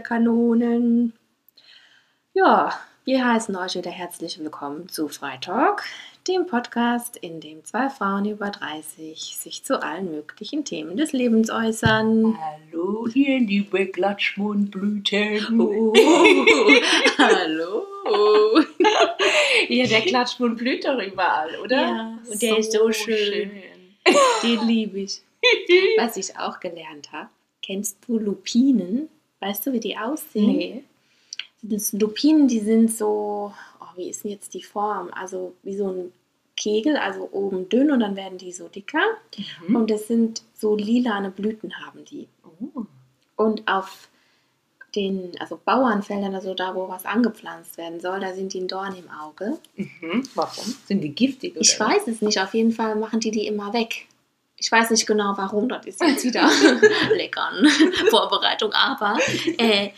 Kanonen. Ja, wir heißen euch wieder herzlich willkommen zu Freitalk, dem Podcast, in dem zwei Frauen über 30 sich zu allen möglichen Themen des Lebens äußern. Hallo, ihr liebe Klatschmundblüten. Oh, hallo. Ja, der Klatschmund blüht doch überall, oder? Ja, und der ist so schön. Den liebe ich. Was ich auch gelernt habe, kennst du Lupinen? Weißt du, wie die aussehen? Nee. Das Lupinen, die sind so, oh, wie ist denn jetzt die Form? Also wie so ein Kegel, also oben dünn und dann werden die so dicker. Mhm. Und das sind so lilane Blüten haben die. Oh. Und auf den, also Bauernfeldern, also da, wo was angepflanzt werden soll, da sind die ein Dorn im Auge. Mhm. Warum? Sind die giftig? Oder? Ich weiß es nicht, auf jeden Fall machen die die immer weg. Ich weiß nicht genau warum, das ist jetzt wieder leckern Vorbereitung, aber äh,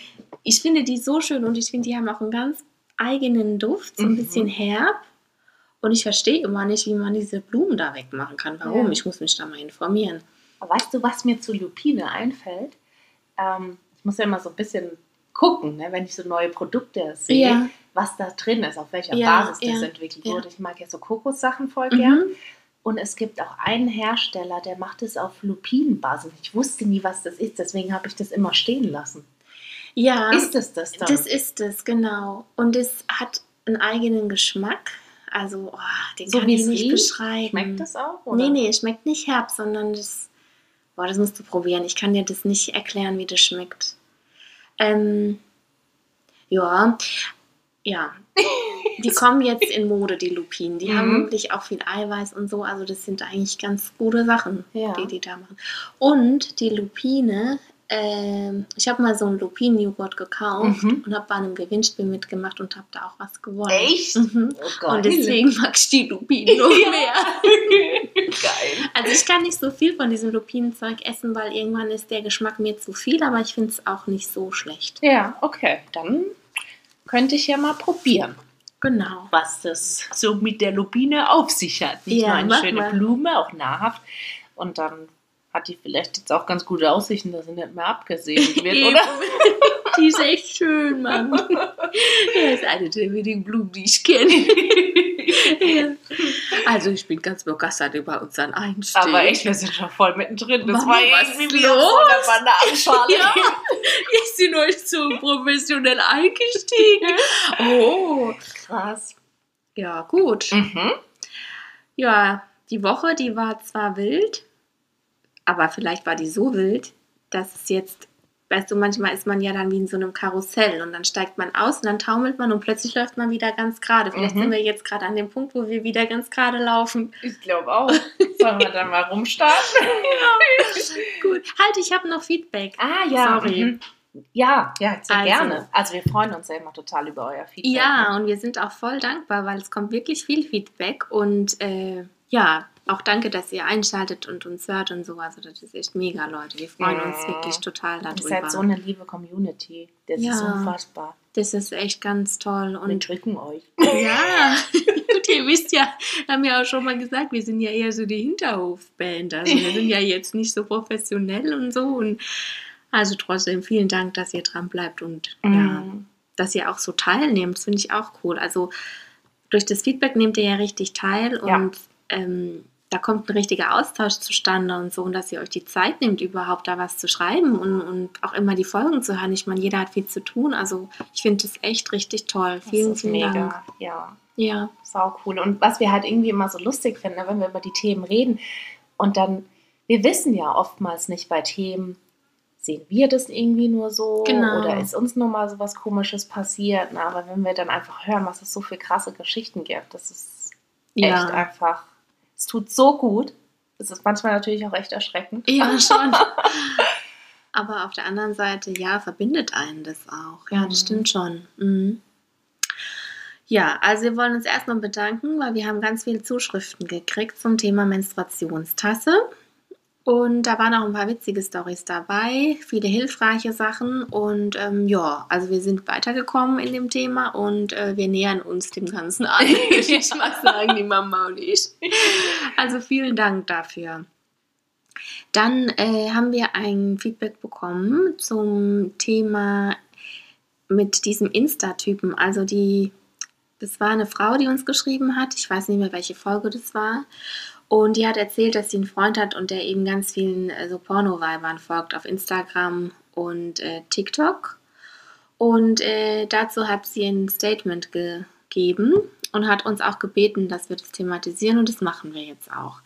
ich finde die so schön und ich finde, die haben auch einen ganz eigenen Duft, so ein Mhm. bisschen herb. Und ich verstehe immer nicht, wie man diese Blumen da wegmachen kann. Warum? Ja. Ich muss mich da mal informieren. Weißt du, was mir zu Lupine einfällt? Ähm, ich muss ja immer so ein bisschen gucken, ne, wenn ich so neue Produkte sehe, Ja. was da drin ist, auf welcher Ja, Basis das entwickelt wurde. Ich mag ja so Kokossachen voll Mhm. Und es gibt auch einen Hersteller, der macht es auf Lupinenbasis. Ich wusste nie, was das ist, deswegen habe ich das immer stehen lassen. Ja, Ist es das dann? das ist es, genau. Und es hat einen eigenen Geschmack. Also, oh, den So kann wie ich nicht riecht? beschreiben. Schmeckt das auch? Oder? Nee, nee, es schmeckt nicht herb, sondern das. Boah, das musst du probieren. Ich kann dir das nicht erklären, wie das schmeckt. Ähm, ja, ja. Die kommen jetzt in Mode, die Lupinen. Die haben Mhm. wirklich auch viel Eiweiß und so. Also, das sind eigentlich ganz gute Sachen, Ja. die die da machen. Und die Lupine, ähm, ich habe mal so einen Lupinen-Joghurt gekauft Mhm. und habe bei einem Gewinnspiel mitgemacht und habe da auch was gewonnen. Echt? Mhm. Oh Gott. Und deswegen mag ich die Lupinen noch Ja. mehr. Geil. Also ich kann nicht so viel von diesem Lupinenzeug essen, weil irgendwann ist der Geschmack mir zu viel, aber ich finde es auch nicht so schlecht. Ja, okay. Dann könnte ich ja mal probieren, Genau. was das so mit der Lupine auf sich hat. Nicht Ja, nur eine schöne mal. Blume, auch nahrhaft. Und dann hat die vielleicht jetzt auch ganz gute Aussichten, dass sie nicht mehr abgesägt wird, oder? Die ist echt schön, Mann. Er ist eine der wenigen Blumen, die ich kenne. ja. Also ich bin ganz begeistert über unseren Einstieg. Aber echt, wir sind schon voll mittendrin. Das Mama, war irgendwie wie auf so einer Bananenschale. Ja, ich bin euch so professionell eingestiegen. Oh, Krass. ja, gut. Mhm. Ja, die Woche, die war zwar wild, aber vielleicht war die so wild, dass es jetzt, weißt du, manchmal ist man ja dann wie in so einem Karussell und dann steigt man aus und dann taumelt man und plötzlich läuft man wieder ganz gerade. Vielleicht Mhm. sind wir jetzt gerade an dem Punkt, wo wir wieder ganz gerade laufen. Ich glaube auch. Sollen wir dann mal rumstarten? Gut, halt, ich habe noch Feedback. Ah, ja. Sorry. Mhm. Ja, ja, sehr Also. gerne. Also wir freuen uns ja immer total über euer Feedback. Ja, ne? und wir sind auch voll dankbar, weil es kommt wirklich viel Feedback und äh, ja, auch danke, dass ihr einschaltet und uns hört und so. Also das ist echt mega, Leute. Wir freuen uns Ja. wirklich total Ihr darüber. seid so eine liebe Community. Das Ja. ist unfassbar. Das ist echt ganz toll. Wir Und drücken euch. ja, ihr wisst ja, haben ja auch schon mal gesagt, wir sind ja eher so die Hinterhofband. Also wir sind ja jetzt nicht so professionell und so. Und also trotzdem vielen Dank, dass ihr dran bleibt und ja, Mhm. dass ihr auch so teilnehmt. Das finde ich auch cool. Also durch das Feedback nehmt ihr ja richtig teil Ja. und ähm, da kommt ein richtiger Austausch zustande und so, und dass ihr euch die Zeit nehmt, überhaupt da was zu schreiben und, und auch immer die Folgen zu hören. Ich meine, jeder hat viel zu tun. Also ich finde das echt richtig toll. Das Vielen, vielen mega. Dank. Ja, Ja. sau cool. Und was wir halt irgendwie immer so lustig finden, ne, wenn wir über die Themen reden und dann, wir wissen ja oftmals nicht bei Themen, sehen wir das irgendwie nur so Genau. oder ist uns nur mal so was Komisches passiert. Na, aber wenn wir dann einfach hören, was es so für krasse Geschichten gibt, das ist echt Ja. einfach, es tut so gut. Es ist manchmal natürlich auch echt erschreckend. Ja, schon. Aber auf der anderen Seite, ja, verbindet einen das auch. Ja, das Mhm. stimmt schon. Mhm. Ja, also wir wollen uns erstmal bedanken, weil wir haben ganz viele Zuschriften gekriegt zum Thema Menstruationstasse. Und da waren auch ein paar witzige Stories dabei, viele hilfreiche Sachen. Und ähm, ja, also wir sind weitergekommen in dem Thema und äh, wir nähern uns dem Ganzen an. würde ich mal sagen, die Mama und ich. Also vielen Dank dafür. Dann äh, haben wir ein Feedback bekommen zum Thema mit diesem Insta-Typen. Also die, das war eine Frau, die uns geschrieben hat. Ich weiß nicht mehr, welche Folge das war. Und die hat erzählt, dass sie einen Freund hat und der eben ganz vielen äh, so Porno-Weibern folgt auf Instagram und äh, TikTok. Und äh, dazu hat sie ein Statement gegeben und hat uns auch gebeten, dass wir das thematisieren und das machen wir jetzt auch.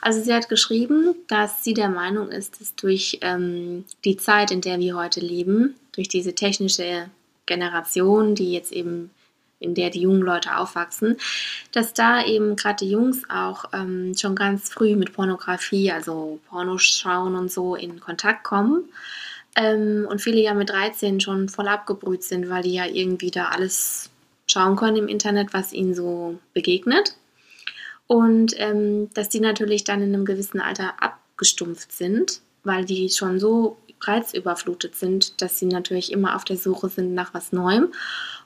Also sie hat geschrieben, dass sie der Meinung ist, dass durch ähm, die Zeit, in der wir heute leben, durch diese technische Generation, die jetzt eben in der die jungen Leute aufwachsen, dass da eben gerade die Jungs auch ähm, schon ganz früh mit Pornografie, also Pornoschauen und so in Kontakt kommen. Ähm, und viele ja mit 13 schon voll abgebrüht sind, weil die ja irgendwie da alles schauen können im Internet, was ihnen so begegnet. Und ähm, dass die natürlich dann in einem gewissen Alter abgestumpft sind, weil die schon so reizüberflutet sind, dass sie natürlich immer auf der Suche sind nach was Neuem.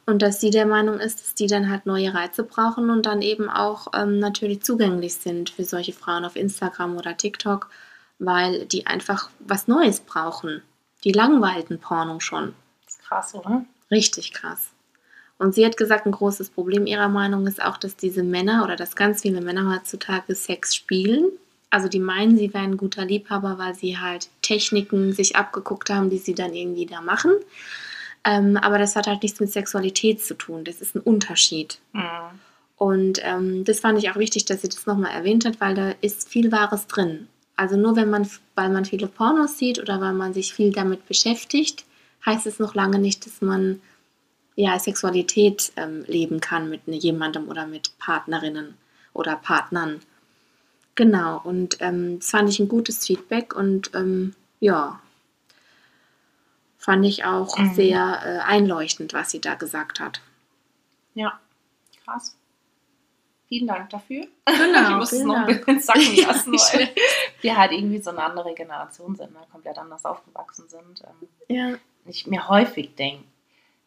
Und dass sie der Meinung ist, dass die dann halt neue Reize brauchen und dann eben auch ähm, natürlich zugänglich sind für solche Frauen auf Instagram oder TikTok, weil die einfach was Neues brauchen. Die langweilten Porno schon. Das ist krass, oder? Richtig krass. Und sie hat gesagt, ein großes Problem ihrer Meinung ist auch, dass diese Männer oder dass ganz viele Männer heutzutage Sex spielen. Also die meinen, sie wären ein guter Liebhaber, weil sie halt Techniken sich abgeguckt haben, die sie dann irgendwie da machen. Ähm, aber das hat halt nichts mit Sexualität zu tun. Das ist ein Unterschied. Mhm. Und ähm, das fand ich auch wichtig, dass sie das nochmal erwähnt hat, weil da ist viel Wahres drin. Also nur wenn man, weil man viele Pornos sieht oder weil man sich viel damit beschäftigt, heißt es noch lange nicht, dass man ja Sexualität ähm, leben kann mit jemandem oder mit Partnerinnen oder Partnern. Genau, und ähm, das fand ich ein gutes Feedback und ähm, ja, fand ich auch mhm. sehr äh, einleuchtend, was sie da gesagt hat. Ja, krass. Vielen Dank dafür. Genau, ich muss es noch ein bisschen sacken lassen, weil wir halt irgendwie so eine andere Generation sind, ne? komplett anders aufgewachsen sind. Ähm, ja. Ich mir häufig denke,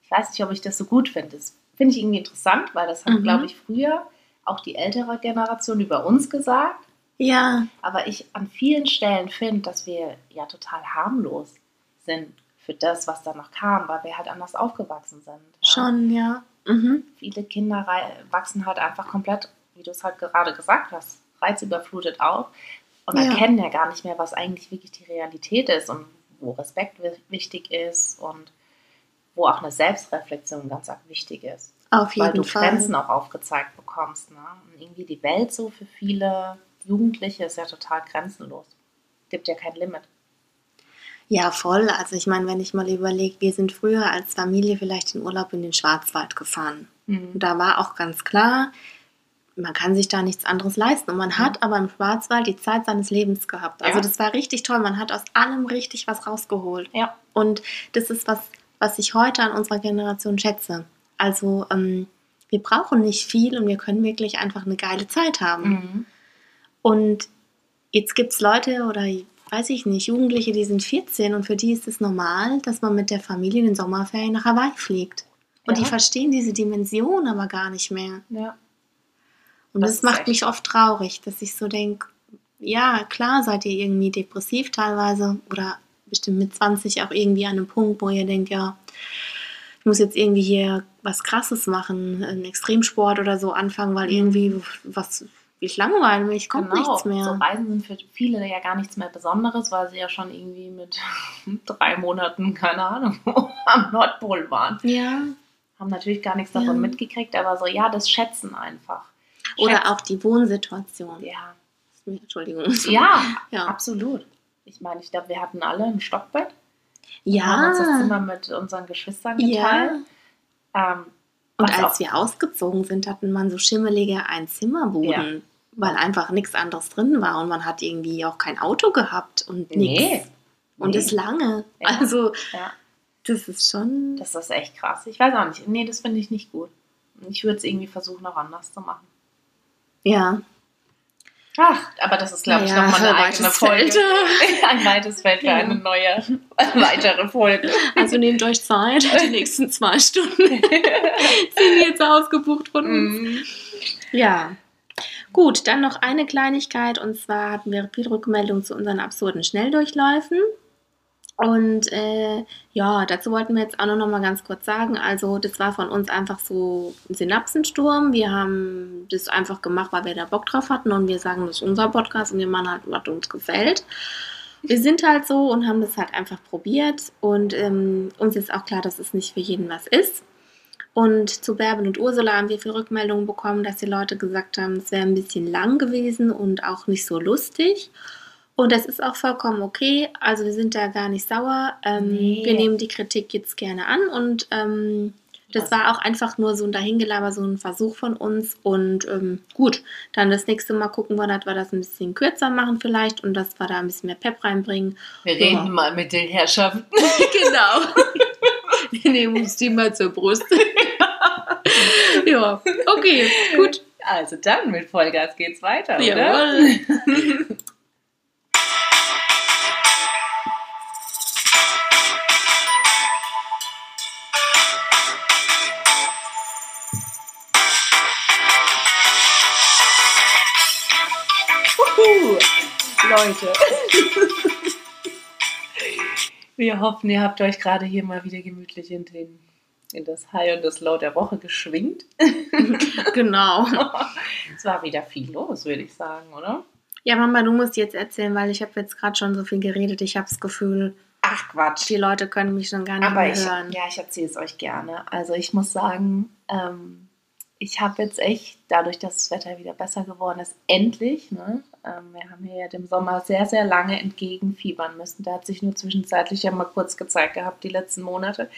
ich weiß nicht, ob ich das so gut finde. Das finde ich irgendwie interessant, weil das hat, mhm. glaube ich, früher auch die ältere Generation über uns gesagt. Ja. Aber ich an vielen Stellen finde, dass wir ja total harmlos sind für das, was da noch kam, weil wir halt anders aufgewachsen sind. Ja? Schon, ja. Mhm. Viele Kinder wachsen halt einfach komplett wie du es halt gerade gesagt hast, reizüberflutet auf und ja. erkennen ja gar nicht mehr, was eigentlich wirklich die Realität ist und wo Respekt wichtig ist und wo auch eine Selbstreflexion ganz wichtig ist. Auf jeden Fall. Weil du Fall. Grenzen auch aufgezeigt bekommst. Ne? Und irgendwie die Welt so für viele Jugendliche ist ja total grenzenlos. Gibt ja kein Limit. Ja, voll. Also ich meine, wenn ich mal überlege, wir sind früher als Familie vielleicht in Urlaub in den Schwarzwald gefahren. Mhm. Da war auch ganz klar, man kann sich da nichts anderes leisten. Und man hat aber im Schwarzwald die Zeit seines Lebens gehabt. Also ja. das war richtig toll. Man hat aus allem richtig was rausgeholt. Ja. Und das ist was, was ich heute an unserer Generation schätze. Also ähm, wir brauchen nicht viel und wir können wirklich einfach eine geile Zeit haben. Mhm. Und jetzt gibt es Leute oder weiß ich nicht, Jugendliche, die sind 14 und für die ist es normal, dass man mit der Familie in den Sommerferien nach Hawaii fliegt. Und ja. die verstehen diese Dimension aber gar nicht mehr. Ja. Und das, das macht mich oft traurig, dass ich so denke, ja, klar seid ihr irgendwie depressiv teilweise oder bestimmt mit 20 auch irgendwie an einem Punkt, wo ihr denkt, ja, ich muss jetzt irgendwie hier was Krasses machen, einen Extremsport oder so anfangen, weil irgendwie was, ich langweile mich, kommt genau. nichts mehr. So Reisen sind für viele ja gar nichts mehr Besonderes, weil sie ja schon irgendwie mit drei Monaten, keine Ahnung, am Nordpol waren. Ja. Haben natürlich gar nichts davon ja. mitgekriegt, aber so, ja, das schätzen einfach. Oder auch die Wohnsituation. Ja. Entschuldigung. Ja, ja. absolut. Ich meine, ich glaube, wir hatten alle ein Stockbett. Ja. Wir haben uns das Zimmer mit unseren Geschwistern geteilt. Ja. Ähm, und als wir ausgezogen sind, hatten man so schimmelige Einzimmerbuden, ja. weil einfach nichts anderes drin war und man hat irgendwie auch kein Auto gehabt und nichts. Nee. Und nee. das lange. Ja. Also, ja. das ist schon. Das ist echt krass. Ich weiß auch nicht. Nee, das finde ich nicht gut. Ich würde es irgendwie versuchen, auch anders zu machen. Ja. Ach, aber das ist, glaube ich, naja, nochmal eine eigene Folge. Feld. Ein weites Feld für ja. eine neue, weitere Folge. Also nehmt euch Zeit, die nächsten zwei Stunden sind jetzt ausgebucht von uns. Mm. Ja. Gut, dann noch eine Kleinigkeit und zwar hatten wir viel Rückmeldung zu unseren absurden Schnelldurchläufen. Und äh, ja, dazu wollten wir jetzt auch noch mal ganz kurz sagen. Also, das war von uns einfach so ein Synapsensturm. Wir haben das einfach gemacht, weil wir da Bock drauf hatten und wir sagen, das ist unser Podcast und wir machen halt, was uns gefällt. Wir sind halt so und haben das halt einfach probiert und ähm, uns ist auch klar, dass es nicht für jeden was ist. Und zu Bärbel und Ursula haben wir viel Rückmeldungen bekommen, dass die Leute gesagt haben, es wäre ein bisschen lang gewesen und auch nicht so lustig. Und das ist auch vollkommen okay. Also wir sind da gar nicht sauer. Ähm, nee. Wir nehmen die Kritik jetzt gerne an und ähm, das war auch einfach nur so ein Dahingelaber, so ein Versuch von uns. Und ähm, gut, dann das nächste Mal gucken wir, dass wir das ein bisschen kürzer machen vielleicht und dass wir da ein bisschen mehr Pep reinbringen. Wir ja. reden mal mit den Herrschaften. genau. wir nehmen uns die mal zur Brust. ja, okay, gut. Also dann mit Vollgas geht's weiter, Jawohl. oder? Wir hoffen, ihr habt euch gerade hier mal wieder gemütlich in, den, in das High und das Low der Woche geschwingt. genau. es war wieder viel los, würde ich sagen, oder? Ja, Mama, du musst jetzt erzählen, weil ich habe jetzt gerade schon so viel geredet. Ich habe das Gefühl, Ach Quatsch. Die Leute können mich schon gar nicht Aber mehr ich, hören. Ja, ich erzähle es euch gerne. Also ich muss sagen, ähm, ich habe jetzt echt, dadurch, dass das Wetter wieder besser geworden ist, endlich, ne, ähm, wir haben hier ja dem Sommer sehr, sehr lange entgegenfiebern müssen. Der hat sich nur zwischenzeitlich ja mal kurz gezeigt gehabt, die letzten Monate.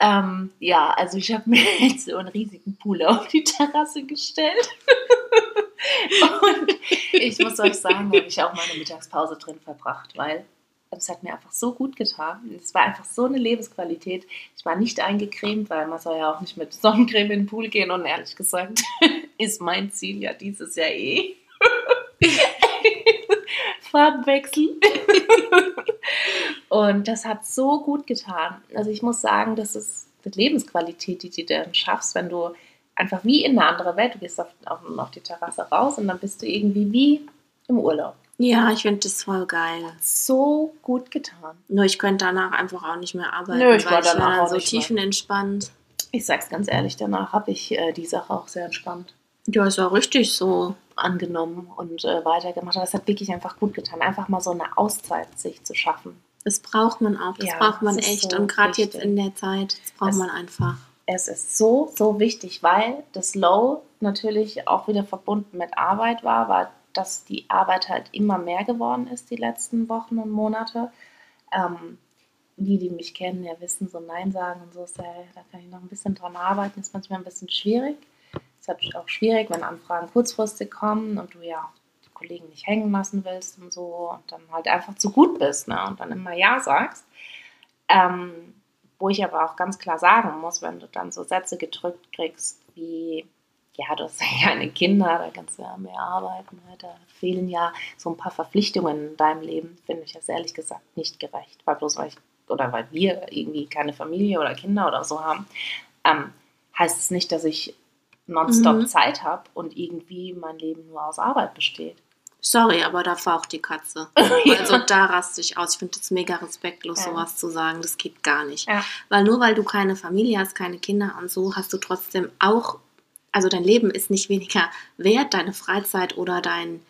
Ähm, ja, also ich habe mir jetzt so einen riesigen Pool auf die Terrasse gestellt. Und ich muss euch sagen, habe ich auch meine Mittagspause drin verbracht, weil es hat mir einfach so gut getan. Es war einfach so eine Lebensqualität. Ich war nicht eingecremt, weil man soll ja auch nicht mit Sonnencreme in den Pool gehen. Und ehrlich gesagt ist mein Ziel ja dieses Jahr eh. Farbenwechsel. und das hat so gut getan. Also ich muss sagen, das ist die Lebensqualität, die du dann schaffst, wenn du einfach wie in eine andere Welt, du gehst auf, auf, auf die Terrasse raus und dann bist du irgendwie wie im Urlaub. Ja, ich finde das voll geil. So gut getan. Nur ich könnte danach einfach auch nicht mehr arbeiten, Nö, ich war ich war dann so tiefenentspannt. Ich sag's ganz ehrlich, danach habe ich äh, die Sache auch sehr entspannt. Ja, es war richtig so. Angenommen und äh, weitergemacht. Aber es hat wirklich einfach gut getan, einfach mal so eine Auszeit sich zu schaffen. Das braucht man auch, das ja, braucht man echt. So und gerade jetzt in der Zeit, das braucht es, man einfach. Es ist so, so wichtig, weil das Low natürlich auch wieder verbunden mit Arbeit war, war dass die Arbeit halt immer mehr geworden ist die letzten Wochen und Monate. Ähm, die, die mich kennen, ja wissen, so Nein sagen und so, ist ja, da kann ich noch ein bisschen dran arbeiten, ist manchmal ein bisschen schwierig. Es ist auch schwierig, wenn Anfragen kurzfristig kommen und du ja die Kollegen nicht hängen lassen willst und so und dann halt einfach zu gut bist ne? und dann immer Ja sagst. Ähm, wo ich aber auch ganz klar sagen muss, wenn du dann so Sätze gedrückt kriegst wie ja, du hast ja keine Kinder, da kannst du ja mehr arbeiten. Da fehlen ja so ein paar Verpflichtungen in deinem Leben, finde ich das ehrlich gesagt nicht gerecht. Weil bloß weil ich, oder weil wir irgendwie keine Familie oder Kinder oder so haben, ähm, heißt es nicht, dass ich nonstop mhm. Zeit habe und irgendwie mein Leben nur aus Arbeit besteht. Sorry, aber da war auch die Katze. Also da raste ich aus. Ich finde es mega respektlos, ja. sowas zu sagen. Das geht gar nicht. Ja. Weil nur weil du keine Familie hast, keine Kinder und so, hast du trotzdem auch also dein Leben ist nicht weniger wert, deine Freizeit oder dein,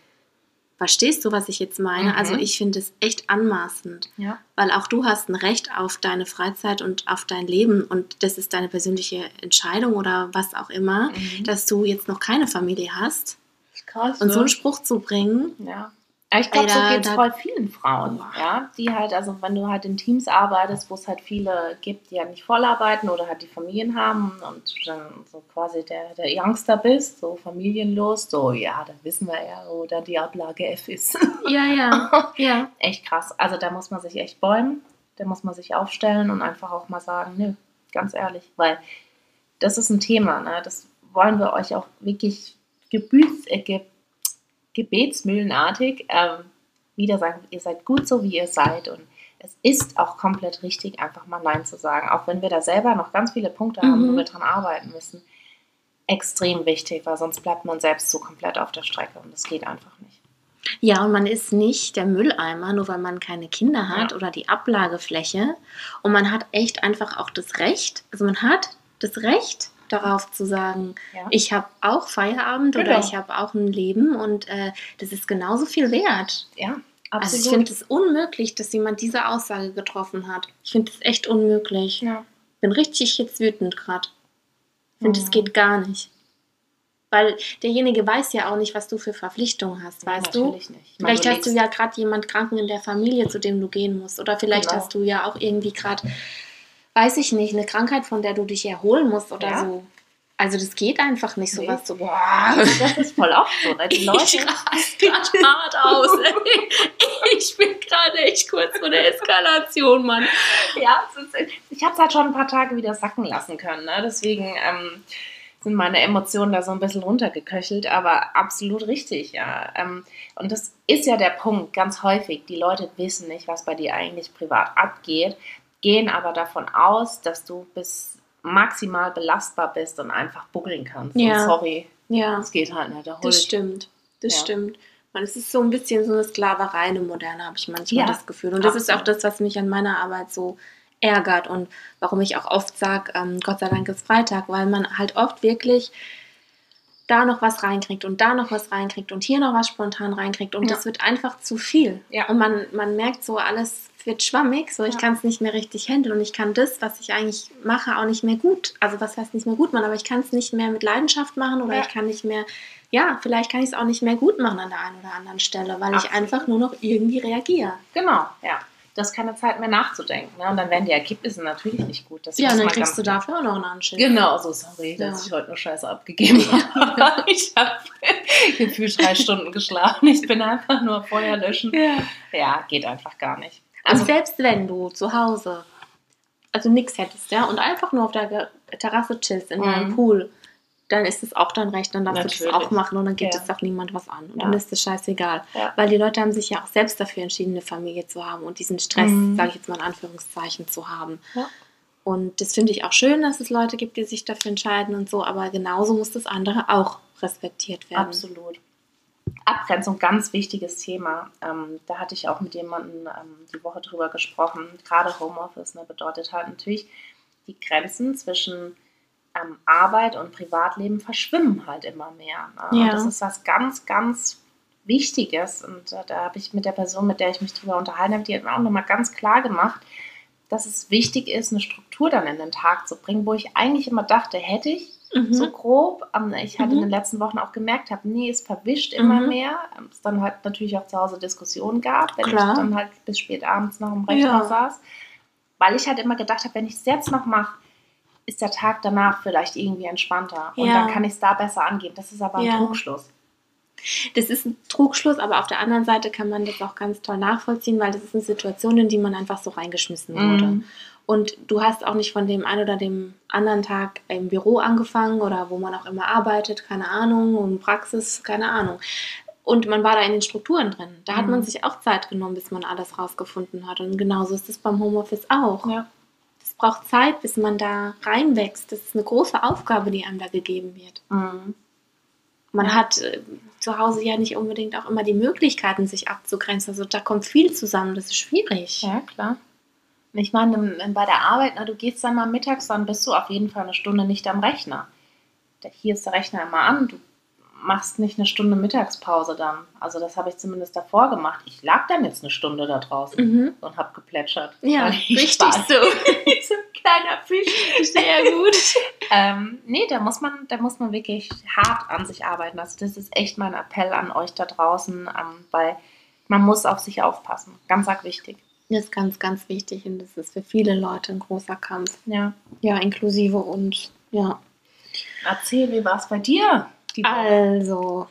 verstehst du, was ich jetzt meine? Also mhm. Also ich finde es echt anmaßend, ja. weil auch du hast ein Recht auf deine Freizeit und auf dein Leben und das ist deine persönliche Entscheidung oder was auch immer, mhm. dass du jetzt noch keine Familie hast. Krass, und ne? so einen Spruch zu bringen, ja. Ich glaube, so geht es voll vielen Frauen, ja, die halt, also wenn du halt in Teams arbeitest, wo es halt viele gibt, die ja nicht voll arbeiten oder halt die Familien haben und dann so quasi der, der Youngster bist, so familienlos, so, ja, dann wissen wir ja, wo dann die Ablage F ist. Ja, ja, ja. echt krass. Also da muss man sich echt bäumen, da muss man sich aufstellen und einfach auch mal sagen, nö, ganz ehrlich, weil das ist ein Thema, ne, das wollen wir euch auch wirklich gebüßt, äh, gebetsmühlenartig ähm, wieder sagen, ihr seid gut so, wie ihr seid. Und es ist auch komplett richtig, einfach mal Nein zu sagen. Auch wenn wir da selber noch ganz viele Punkte haben, mhm. wo wir dran arbeiten müssen. extrem wichtig, weil sonst bleibt man selbst so komplett auf der Strecke und das geht einfach nicht. Ja, und man ist nicht der Mülleimer, nur weil man keine Kinder hat ja. oder die Ablagefläche. Und man hat echt einfach auch das Recht, also man hat das Recht darauf zu sagen, ja. ich habe auch Feierabend genau. oder ich habe auch ein Leben und äh, das ist genauso viel wert. Ja. Absolut. Also ich finde es unmöglich, dass jemand diese Aussage getroffen hat. Ich finde es echt unmöglich. Ja. Bin richtig jetzt wütend gerade. Ich finde, es mhm. geht gar nicht. Weil derjenige weiß ja auch nicht, was du für Verpflichtungen hast, weißt ja, du? Nicht. Vielleicht hast du ja gerade jemand Kranken in der Familie, zu dem du gehen musst. Oder vielleicht genau. hast du ja auch irgendwie gerade, weiß ich nicht, eine Krankheit, von der du dich erholen musst oder ja. so. Also das geht einfach nicht so nee. was so. Boah, das ist voll oft so. Ne? Die Leute ich gerade hart aus. ich bin gerade echt kurz vor der Eskalation, Mann. Ja, ich habe es halt schon ein paar Tage wieder sacken lassen können. Ne? Deswegen ähm, sind meine Emotionen da so ein bisschen runtergeköchelt, aber absolut richtig, ja. Ähm, und das ist ja der Punkt, ganz häufig. Die Leute wissen nicht, was bei dir eigentlich privat abgeht, gehen aber davon aus, dass du bis maximal belastbar bist und einfach buckeln kannst. Ja. Und sorry, ja. das geht halt nicht. Da das stimmt, das ja. stimmt. Und es ist so ein bisschen so eine Sklaverei, eine moderne, habe ich manchmal ja. das Gefühl. Und das Absolut. ist auch das, was mich an meiner Arbeit so ärgert und warum ich auch oft sage, ähm, Gott sei Dank ist Freitag, weil man halt oft wirklich da noch was reinkriegt und da noch was reinkriegt und hier noch was spontan reinkriegt und ja. das wird einfach zu viel. Ja. Und man, man merkt so, alles wird schwammig, so ich ja. kann es nicht mehr richtig handeln und ich kann das, was ich eigentlich mache, auch nicht mehr gut. Also was heißt nicht mehr gut machen, aber ich kann es nicht mehr mit Leidenschaft machen oder ich kann nicht mehr, ja, vielleicht kann ich es auch nicht mehr gut machen an der einen oder anderen Stelle, weil Absolut. ich einfach nur noch irgendwie reagiere. Genau, ja du hast keine Zeit mehr nachzudenken. Ne? Und dann werden die Ergebnisse natürlich nicht gut. Das ja, und dann kriegst du dafür auch noch einen Anschiss. Genau, so sorry, ja. dass ich heute nur Scheiße abgegeben habe. ich habe gefühlt drei Stunden geschlafen. Ich bin einfach nur Feuer löschen. Ja, ja geht einfach gar nicht. Also, und selbst wenn du zu Hause also nichts hättest, ja, und einfach nur auf der Terrasse chillst in deinem mhm. Pool, dann ist es auch dein Recht, dann darfst Natürlich. du das auch machen und dann geht ja. es auch niemand was an. Und ja. dann ist es scheißegal. Ja. Weil die Leute haben sich ja auch selbst dafür entschieden, eine Familie zu haben und diesen Stress, mhm. sage ich jetzt mal in Anführungszeichen, zu haben. Und das finde ich auch schön, dass es Leute gibt, die sich dafür entscheiden und so, aber genauso muss das andere auch respektiert werden. Absolut. Abgrenzung, ganz wichtiges Thema. Ähm, da hatte ich auch mit jemandem ähm, die Woche drüber gesprochen. Gerade Homeoffice ne, bedeutet halt natürlich die Grenzen zwischen ähm, Arbeit und Privatleben verschwimmen halt immer mehr. Ne? Ja. Das ist was ganz, ganz Wichtiges. Und äh, da habe ich mit der Person, mit der ich mich drüber unterhalten habe, die hat mir auch nochmal ganz klar gemacht, dass es wichtig ist, eine Struktur dann in den Tag zu bringen, wo ich eigentlich immer dachte, hätte ich mhm. so grob. Ähm, ich hatte mhm. in den letzten Wochen auch gemerkt, habe, nee, es verwischt immer mhm. mehr. Ähm, es dann halt natürlich auch zu Hause Diskussionen gab, wenn Klar. ich dann halt bis spät abends noch im Rechner ja. saß. Weil ich halt immer gedacht habe, wenn ich es jetzt noch mache, ist der Tag danach vielleicht irgendwie entspannter. Und ja. dann kann ich es da besser angehen. Das ist aber ein ja. Trugschluss. Das ist ein Trugschluss, aber auf der anderen Seite kann man das auch ganz toll nachvollziehen, weil das ist eine Situation, in die man einfach so reingeschmissen wurde. Mhm. Und du hast auch nicht von dem einen oder dem anderen Tag im Büro angefangen oder wo man auch immer arbeitet, keine Ahnung, und Praxis, keine Ahnung. Und man war da in den Strukturen drin. Da hat man mhm. sich auch Zeit genommen, bis man alles rausgefunden hat. Und genauso ist es beim Homeoffice auch. Ja braucht Zeit, bis man da reinwächst. Das ist eine große Aufgabe, die einem da gegeben wird. Mhm. Man hat äh, zu Hause ja nicht unbedingt auch immer die Möglichkeiten, sich abzugrenzen. Also da kommt viel zusammen, das ist schwierig. Ja, klar. Ich meine, bei der Arbeit, na, du gehst dann mal mittags, dann bist du auf jeden Fall eine Stunde nicht am Rechner. Hier ist der Rechner immer an, du machst nicht eine Stunde Mittagspause dann. Also das habe ich zumindest davor gemacht. Ich lag dann jetzt eine Stunde da draußen mhm. und habe geplätschert. Ja, richtig so. so ein kleiner Fisch. Sehr gut. ähm, nee, da muss, man, da muss man wirklich hart an sich arbeiten. Also das ist echt mein Appell an euch da draußen, ähm, weil man muss auf sich aufpassen. Ganz arg wichtig. Das ist ganz, ganz wichtig und das ist für viele Leute ein großer Kampf. Ja. Ja, inklusive uns. Ja. Erzähl, wie war es bei dir? Also,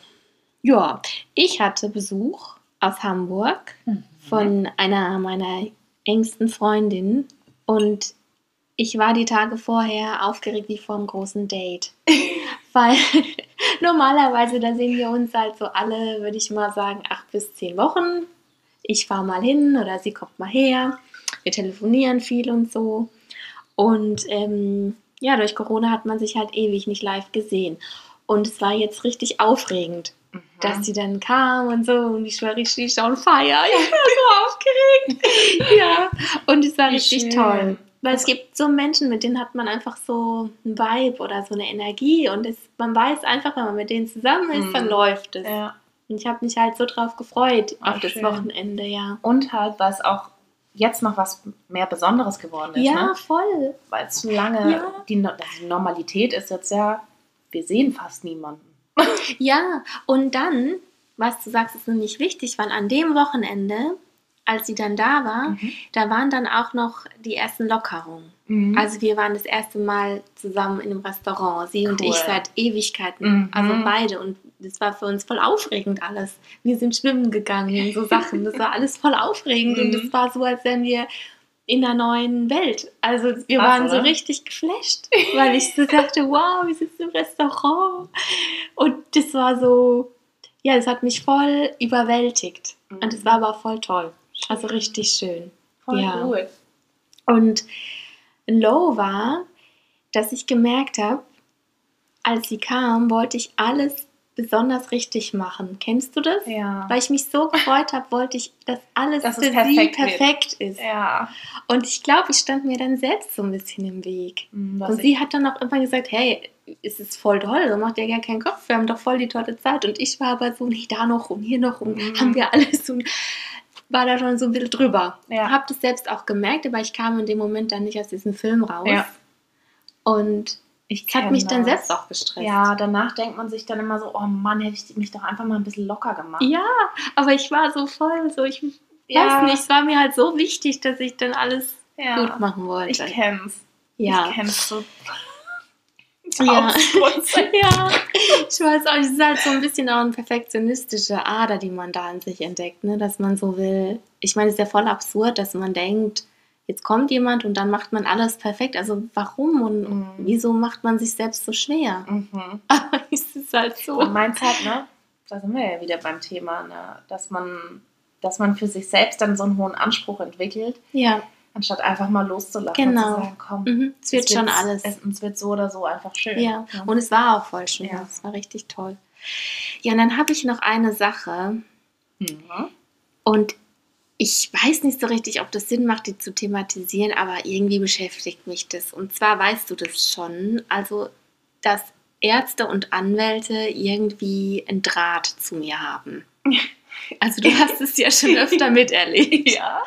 ja, ich hatte Besuch aus Hamburg mhm. von einer meiner engsten Freundinnen und ich war die Tage vorher aufgeregt wie vor einem großen Date. Weil normalerweise, da sehen wir uns halt so alle, würde ich mal sagen, acht bis zehn Wochen. Ich fahre mal hin oder sie kommt mal her. Wir telefonieren viel und so. Und ähm, ja, durch Corona hat man sich halt ewig nicht live gesehen. Und es war jetzt richtig aufregend, mhm. dass sie dann kam und so. Und ich war richtig on fire. Ich war so aufgeregt. ja, und es war Wie richtig schön. toll. Weil es gibt so Menschen, mit denen hat man einfach so ein Vibe oder so eine Energie. Und es, man weiß einfach, wenn man mit denen zusammen ist, mhm. dann läuft es. Ja. Und ich habe mich halt so drauf gefreut Ach, auf das schön. Wochenende, ja. Und halt, weil es auch jetzt noch was mehr Besonderes geworden ist. Ja, ne? voll. Weil es lange, ja. die, die Normalität ist jetzt ja, wir sehen fast niemanden. ja, und dann, was du sagst, ist nämlich wichtig, weil an dem Wochenende als sie dann da war, mhm. da waren dann auch noch die ersten Lockerungen. Mhm. Also wir waren das erste Mal zusammen in einem Restaurant, sie cool. und ich seit Ewigkeiten, mhm. also beide. Und das war für uns voll aufregend alles. Wir sind schwimmen gegangen, so Sachen. Das war alles voll aufregend und es mhm. war so, als wären wir in einer neuen Welt. Also wir Krass, waren so richtig geflasht, weil ich so dachte, wow, wir sitzen im Restaurant. Und das war so, ja, das hat mich voll überwältigt. Und es war aber voll toll. Also richtig schön. Voll ja. cool. Und low war, dass ich gemerkt habe, als sie kam, wollte ich alles besonders richtig machen. Kennst du das? Ja. Weil ich mich so gefreut habe, wollte ich, dass alles dass für perfekt sie perfekt wird. ist. Ja. Und ich glaube, ich stand mir dann selbst so ein bisschen im Weg. Mhm, und sie hat dann auch immer gesagt, hey, es ist voll toll, so macht ja gar keinen Kopf, wir haben doch voll die tolle Zeit. Und ich war aber so, nee, da noch rum, hier noch rum, mhm. haben wir alles. Und war da schon so ein bisschen drüber. Ja. Hab das selbst auch gemerkt, aber ich kam in dem Moment dann nicht aus diesem Film raus. Ja. Und ich hat mich das. dann selbst auch gestresst. Ja, danach denkt man sich dann immer so, oh Mann, hätte ich mich doch einfach mal ein bisschen locker gemacht. Ja, aber ich war so voll, so ich ja. weiß nicht, es war mir halt so wichtig, dass ich dann alles ja. gut machen wollte. Ich kenn's. Ja. Ich kenn's so. Ja. ja, ich weiß auch, es ist halt so ein bisschen auch eine perfektionistische Ader, die man da in sich entdeckt, ne? dass man so will. Ich meine, es ist ja voll absurd, dass man denkt, jetzt kommt jemand und dann macht man alles perfekt. Also warum und mhm. wieso macht man sich selbst so schwer? Mhm. Aber es ist halt so. Und meins halt, ne? Da sind wir ja wieder beim Thema, ne? dass man, dass man für sich selbst dann so einen hohen Anspruch entwickelt. Ja anstatt einfach mal loszulassen genau. und zu sagen, komm, mhm. es wird schon alles. Es, es, wird so oder so einfach schön. Ja, ja. und es war auch voll schön. Ja. Es war richtig toll. Ja, und dann habe ich noch eine Sache. Mhm. Und ich weiß nicht so richtig, ob das Sinn macht, die zu thematisieren, aber irgendwie beschäftigt mich das. Und zwar weißt du das schon, also dass Ärzte und Anwälte irgendwie ein Draht zu mir haben. Also du hast es ja schon öfter miterlebt. Ja.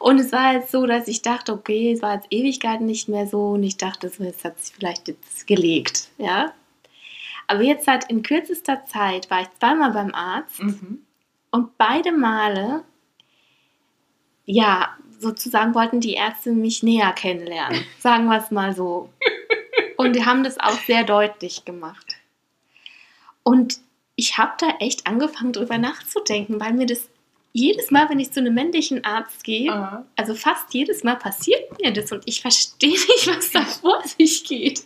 Und es war jetzt so, dass ich dachte, okay, es war jetzt Ewigkeiten nicht mehr so und ich dachte, es hat sich vielleicht jetzt gelegt, ja. Aber jetzt hat in kürzester Zeit war ich zweimal beim Arzt mhm. und beide Male, ja, sozusagen wollten die Ärzte mich näher kennenlernen, sagen wir es mal so. Und die haben das auch sehr deutlich gemacht. Und ich habe da echt angefangen, drüber nachzudenken, weil mir das jedes Mal, wenn ich zu einem männlichen Arzt gehe, Aha. also fast jedes Mal passiert mir das und ich verstehe nicht, was da vor sich geht.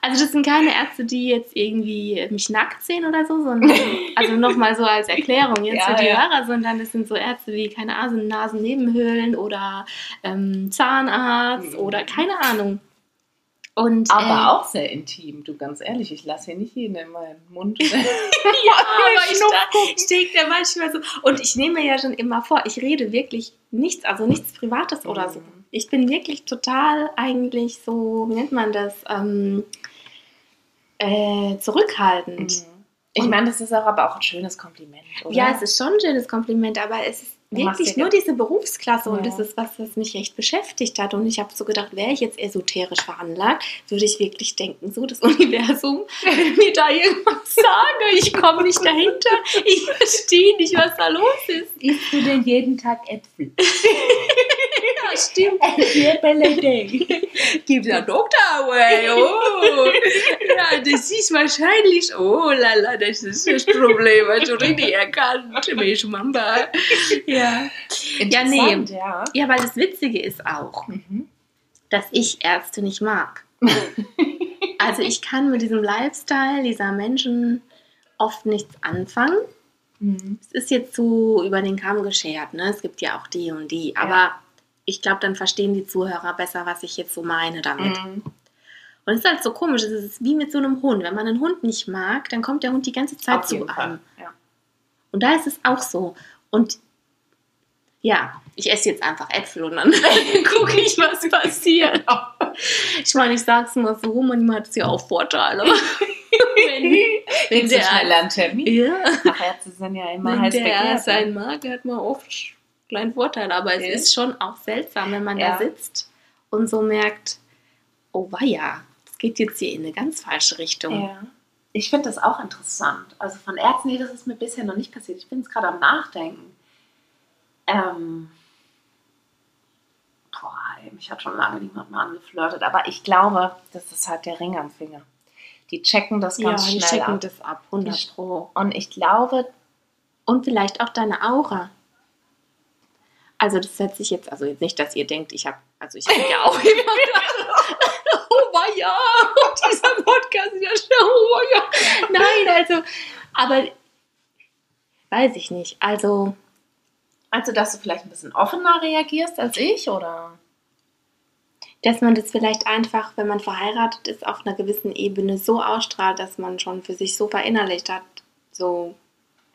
Also das sind keine Ärzte, die jetzt irgendwie mich nackt sehen oder so, sondern also nochmal so als Erklärung jetzt ja, für die ja. Hörer, sondern das sind so Ärzte wie, keine Ahnung, Nasennebenhöhlen oder ähm, Zahnarzt mhm. oder keine Ahnung. Und, aber ähm, auch sehr intim, du ganz ehrlich, ich lasse hier nicht jeden in meinen Mund. ja, aber ich, denke da manchmal so. Und ich nehme mir ja schon immer vor, ich rede wirklich nichts, also nichts Privates mhm. oder so. Mhm. Ich bin wirklich total eigentlich so, wie nennt man das, ähm, äh, zurückhaltend. Mhm. Ich meine, das ist auch aber auch ein schönes Kompliment, oder? Ja, es ist schon ein schönes Kompliment, aber es ist wirklich nur diese Berufsklasse ja. und das ist was, was mich echt beschäftigt hat. Und ich habe so gedacht, wäre ich jetzt esoterisch veranlagt, würde ich wirklich denken, so das Universum will mir da irgendwas sagen. Ich komme nicht dahinter. Ich verstehe nicht, was da los ist. Isst du denn jeden Tag Äpfel? ja, stimmt. Gibt ja Doktor away. Oh. Ja, das ist wahrscheinlich. Oh lala, das ist das Problem. Hast du richtig erkannt, Mensch, Mamba. Ja. Ja. Ja, nee. Ja. ja, weil das Witzige ist auch, mhm. dass ich Ärzte nicht mag. also ich kann mit diesem Lifestyle dieser Menschen oft nichts anfangen. Mhm. Es ist jetzt so über den Kamm geschert, ne? Es gibt ja auch die und die, aber ja. ich glaube, dann verstehen die Zuhörer besser, was ich jetzt so meine damit. Mhm. Und es ist halt so komisch, es ist wie mit so einem Hund. Wenn man einen Hund nicht mag, dann kommt der Hund die ganze Zeit Auf zu einem. Ja. Und da ist es auch so. Und ja, ich esse jetzt einfach Äpfel und dann gucke ich, was passiert. Ich meine, ich sag's mal so, manchmal hat es ja auch Vorteile. wenn, wenn der schneller einen Termin. Ja. Ach, Ärzte sind ja immer wenn heiß der begehrt, sein mag, hat man oft kleinen Vorteil. Aber es ja. ist schon auch seltsam, wenn man ja. da sitzt und so merkt, oh weia, das geht jetzt hier in eine ganz falsche Richtung. Ja. Ich finde das auch interessant. Also von Ärzten, nee, das ist mir bisher noch nicht passiert. Ich bin jetzt gerade am Nachdenken. Ähm, boah, mich hat schon lange niemand mehr angeflirtet. Aber ich glaube, das ist halt der Ring am Finger. Die checken das ganz ja, schnell die checken ab. das ab, 100 Pro. Und ich glaube... Und vielleicht auch deine Aura. Also das setzt sich jetzt, also jetzt nicht, dass ihr denkt, ich habe, also ich habe ja auch immer oh war ja, dieser Podcast ist ja schon, oh ja. Nein, also, aber weiß ich nicht. Also. Also, dass du vielleicht ein bisschen offener reagierst als ich, oder? Dass man das vielleicht einfach, wenn man verheiratet ist, auf einer gewissen Ebene so ausstrahlt, dass man schon für sich so verinnerlicht hat, so.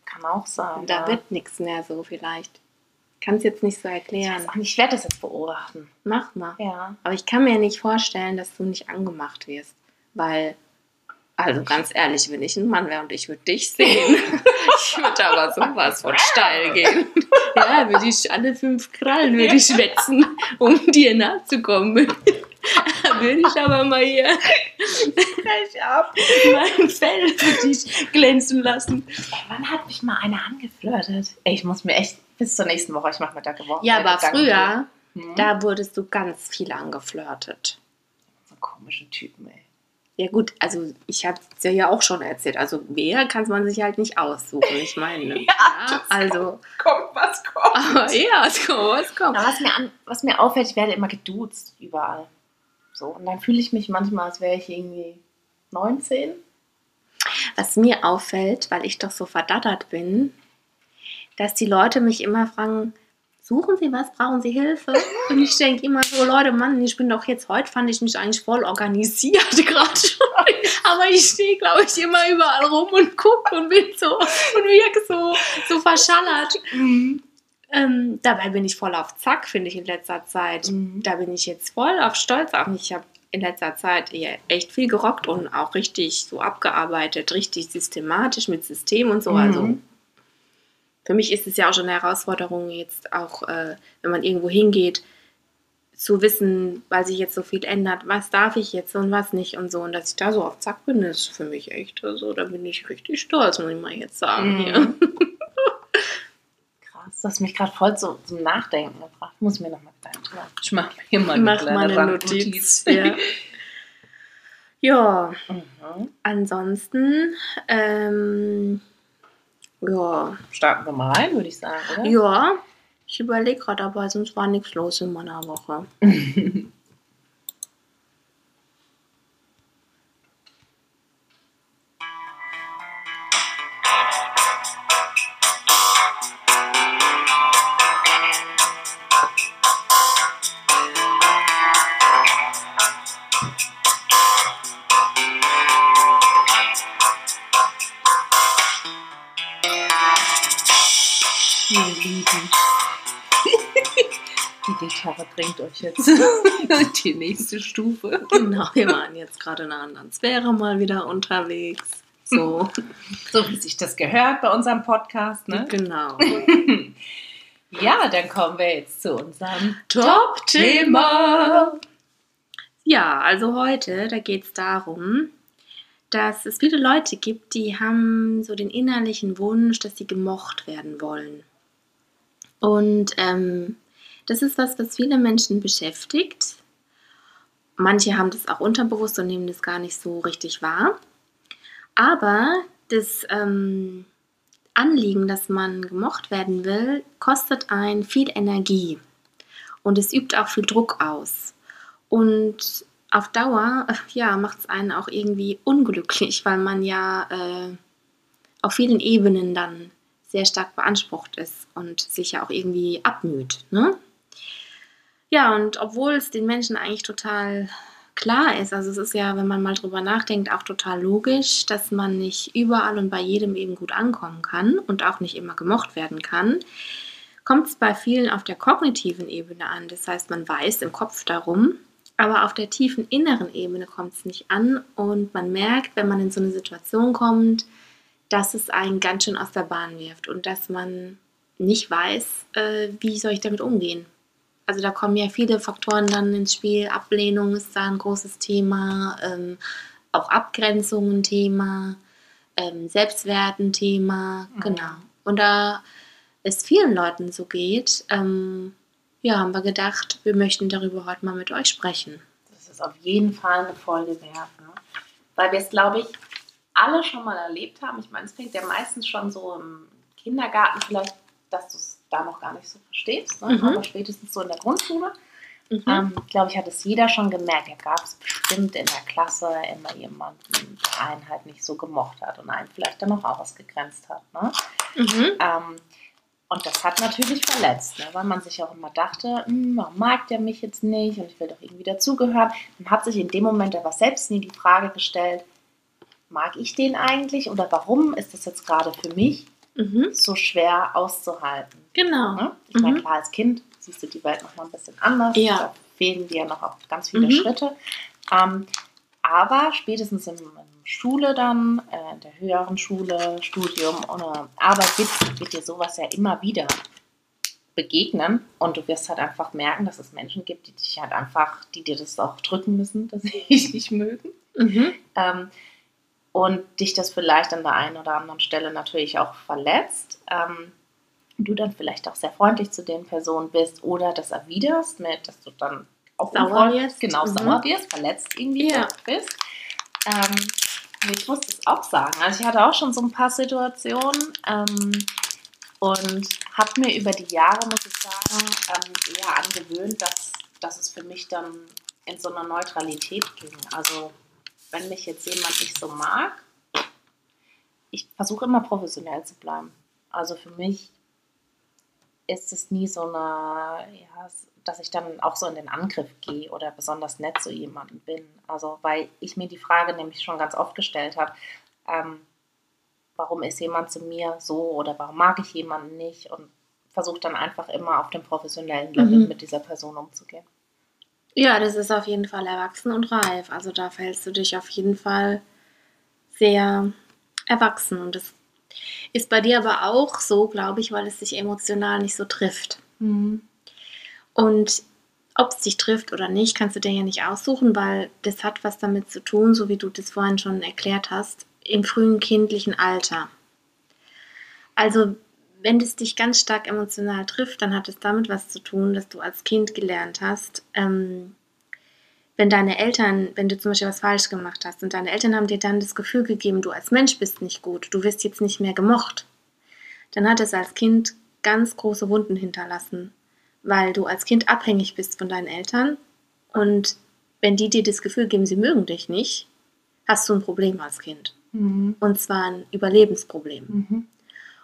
Kann auch sein. Da ja. wird nichts mehr so vielleicht kann es jetzt nicht so erklären. Ich, ich werde das jetzt beobachten. Mach mal. Ja. Aber ich kann mir nicht vorstellen, dass du nicht angemacht wirst. Weil, also ganz ehrlich, wenn ich ein Mann wäre und ich würde dich sehen, ich würde aber sowas von steil gehen. Ja, würde ich alle fünf Krallen würde ich wetzen, um dir nahe zu kommen. würde ich aber mal hier ab. mein Fell für dich glänzen lassen. Ey, wann hat mich mal einer angeflirtet? Ey, ich muss mir echt bis zur nächsten Woche. Ich mache mir da gewonnen. Ja, aber früher, hm? da wurdest du ganz viel angeflirtet. So komische Typen, ey. Ja gut, also ich habe es ja auch schon erzählt. Also wer kann man sich halt nicht aussuchen. Ich meine, ja, ja also kommt, was kommt. Aber ja, es kommt, was kommt. was, mir an, was mir auffällt, ich werde immer geduzt überall. So und dann fühle ich mich manchmal, als wäre ich irgendwie 19. Was mir auffällt, weil ich doch so verdattert bin, dass die Leute mich immer fragen, suchen Sie was, brauchen Sie Hilfe? Und ich denke immer so, Leute, Mann, ich bin doch jetzt, heute fand ich mich eigentlich voll organisiert gerade schon. Aber ich stehe, glaube ich, immer überall rum und gucke und bin so und wirke so, so verschallert. Mhm. Ähm, dabei bin ich voll auf Zack, finde ich, in letzter Zeit. Mhm. Da bin ich jetzt voll auf Stolz auf mich. Ich habe in letzter Zeit echt viel gerockt und auch richtig so abgearbeitet, richtig systematisch mit System und so. Mhm. Also für mich ist es ja auch schon eine Herausforderung, jetzt auch, äh, wenn man irgendwo hingeht, zu wissen, weil sich jetzt so viel ändert, was darf ich jetzt und was nicht und so. Und dass ich da so auf Zack bin, ist für mich echt, also da bin ich richtig stolz, muss ich mal jetzt sagen. Mhm. Hier. Krass, das hast mich gerade voll so zum Nachdenken gebracht. Muss mir nochmal Ich mache hier mal eine, mach mal eine Notiz. Notiz. Ja. ja. Mhm. Ansonsten, ähm, ja. Starten wir mal rein, würde ich sagen, oder? Ja. Ich überlege gerade, aber sonst war nichts los in meiner Woche. jetzt die nächste Stufe. Genau, wir waren jetzt gerade in einer anderen Sphäre mal wieder unterwegs. So. so wie sich das gehört bei unserem Podcast, ne? Genau. ja, dann kommen wir jetzt zu unserem Top-Thema. Ja, also heute, da geht es darum, dass es viele Leute gibt, die haben so den innerlichen Wunsch, dass sie gemocht werden wollen. Und ähm, das ist was, was viele Menschen beschäftigt. Manche haben das auch unterbewusst und nehmen das gar nicht so richtig wahr. Aber das ähm, Anliegen, dass man gemocht werden will, kostet einen viel Energie. Und es übt auch viel Druck aus. Und auf Dauer ja, macht es einen auch irgendwie unglücklich, weil man ja äh, auf vielen Ebenen dann sehr stark beansprucht ist und sich ja auch irgendwie abmüht. Ne? Ja, und obwohl es den Menschen eigentlich total klar ist. Also es ist ja, wenn man mal drüber nachdenkt, auch total logisch, dass man nicht überall und bei jedem eben gut ankommen kann und auch nicht immer gemocht werden kann. Kommt es bei vielen auf der kognitiven Ebene an. Das heißt, man weiß im Kopf darum, aber auf der tiefen inneren Ebene kommt es nicht an und man merkt, wenn man in so eine Situation kommt, dass es einen ganz schön aus der Bahn wirft und dass man nicht weiß, äh, wie soll ich damit umgehen. Also da kommen ja viele Faktoren dann ins Spiel. Ablehnung ist da ein großes Thema, ähm, auch Abgrenzung ein Thema, ähm, Selbstwert ein Thema, mhm. genau. Und da es vielen Leuten so geht, ähm, ja, haben wir gedacht, wir möchten darüber heute mal mit euch sprechen. Das ist auf jeden Fall eine Folge wert, ne? weil wir es, glaube ich, alle schon mal erlebt haben. Ich meine, es fängt ja meistens schon so im Kindergarten vielleicht, dass du es da noch gar nicht so verstehst, ne? mhm. aber spätestens so in der Grundschule. Mhm. Ähm, glaube ich, hat es jeder schon gemerkt. Da gab es bestimmt in der Klasse immer jemanden, der einen halt nicht so gemocht hat und einen vielleicht dann noch ausgegrenzt hat. Ne? Mhm. Ähm, und das hat natürlich verletzt, ne? weil man sich auch immer dachte, hm, warum mag der mich jetzt nicht und ich will doch irgendwie dazugehören. Man hat sich in dem Moment aber selbst nie die Frage gestellt, mag ich den eigentlich oder warum ist das jetzt gerade für mich mhm. so schwer auszuhalten? Genau. Ne? Ich meine, mhm. klar, als Kind siehst du die Welt noch mal ein bisschen anders. Ja. Da fehlen dir noch ganz viele mhm. Schritte. Ähm, aber spätestens in, in Schule dann, äh, in der höheren Schule, Studium oder Arbeit wird, wird dir sowas ja immer wieder begegnen und du wirst halt einfach merken, dass es Menschen gibt, die dich halt einfach, die dir das auch drücken müssen, dass sie dich nicht mögen. Mhm. Ähm, und dich das vielleicht an der einen oder anderen Stelle natürlich auch verletzt. Ähm, du dann vielleicht auch sehr freundlich zu den Personen bist oder das erwiderst mit, dass du dann auch sauer wirst. Genau, mhm. sauer wirst, verletzt irgendwie ja. bist. Ähm, ich muss das auch sagen. Also ich hatte auch schon so ein paar Situationen ähm, und habe mir über die Jahre, muss ich sagen, ähm, eher angewöhnt, dass, dass es für mich dann in so einer Neutralität ging. Also wenn mich jetzt jemand nicht so mag, ich versuche immer professionell zu bleiben. Also für mich ist es nie so eine, ja, dass ich dann auch so in den Angriff gehe oder besonders nett zu jemandem bin. Also weil ich mir die Frage nämlich schon ganz oft gestellt habe, ähm, warum ist jemand zu mir so oder warum mag ich jemanden nicht und versuche dann einfach immer auf dem professionellen Level mhm. mit dieser Person umzugehen. Ja, das ist auf jeden Fall erwachsen und reif. Also da verhältst du dich auf jeden Fall sehr erwachsen. Und das ist bei dir aber auch so, glaube ich, weil es sich emotional nicht so trifft. Mhm. Und ob es dich trifft oder nicht, kannst du dir ja nicht aussuchen, weil das hat was damit zu tun, so wie du das vorhin schon erklärt hast, im frühen kindlichen Alter. Also wenn es dich ganz stark emotional trifft, dann hat es damit was zu tun, dass du als Kind gelernt hast, ähm, wenn deine Eltern, wenn du zum Beispiel was falsch gemacht hast und deine Eltern haben dir dann das Gefühl gegeben, du als Mensch bist nicht gut, du wirst jetzt nicht mehr gemocht, dann hat es als Kind ganz große Wunden hinterlassen, weil du als Kind abhängig bist von deinen Eltern und wenn die dir das Gefühl geben, sie mögen dich nicht, hast du ein Problem als Kind. Mhm. Und zwar ein Überlebensproblem. Mhm.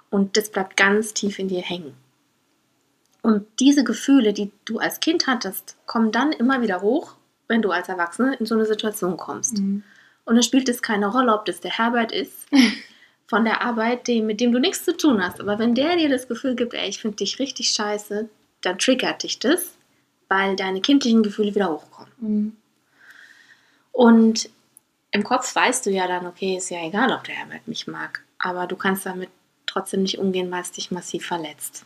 Und das bleibt ganz tief in dir hängen. Und diese Gefühle, die du als Kind hattest, kommen dann immer wieder hoch, wenn du als Erwachsene in so eine Situation kommst. Mhm. Und dann spielt es keine Rolle, ob das der Herbert ist, von der Arbeit, dem, mit dem du nichts zu tun hast. Aber wenn der dir das Gefühl gibt, ey, ich finde dich richtig scheiße, dann triggert dich das, weil deine kindlichen Gefühle wieder hochkommen. Mhm. Und im Kopf weißt du ja dann, okay, ist ja egal, ob der Herbert mich mag. Aber du kannst damit trotzdem nicht umgehen, weil es dich massiv verletzt.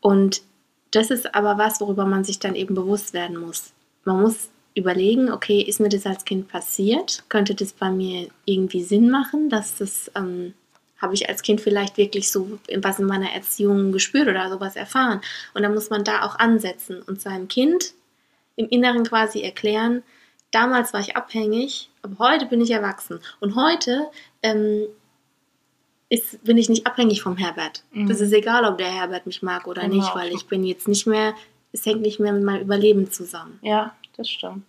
Und das ist aber was, worüber man sich dann eben bewusst werden muss. Man muss überlegen, okay, ist mir das als Kind passiert? Könnte das bei mir irgendwie Sinn machen, dass das ähm, habe ich als Kind vielleicht wirklich so was in meiner Erziehung gespürt oder sowas erfahren. Und dann muss man da auch ansetzen und seinem Kind im Inneren quasi erklären, damals war ich abhängig, aber heute bin ich erwachsen. Und heute ähm, ist, bin ich nicht abhängig vom Herbert. Mhm. Das ist egal, ob der Herbert mich mag oder genau. nicht, weil ich bin jetzt nicht mehr, es hängt nicht mehr mit meinem Überleben zusammen. Ja, das stimmt.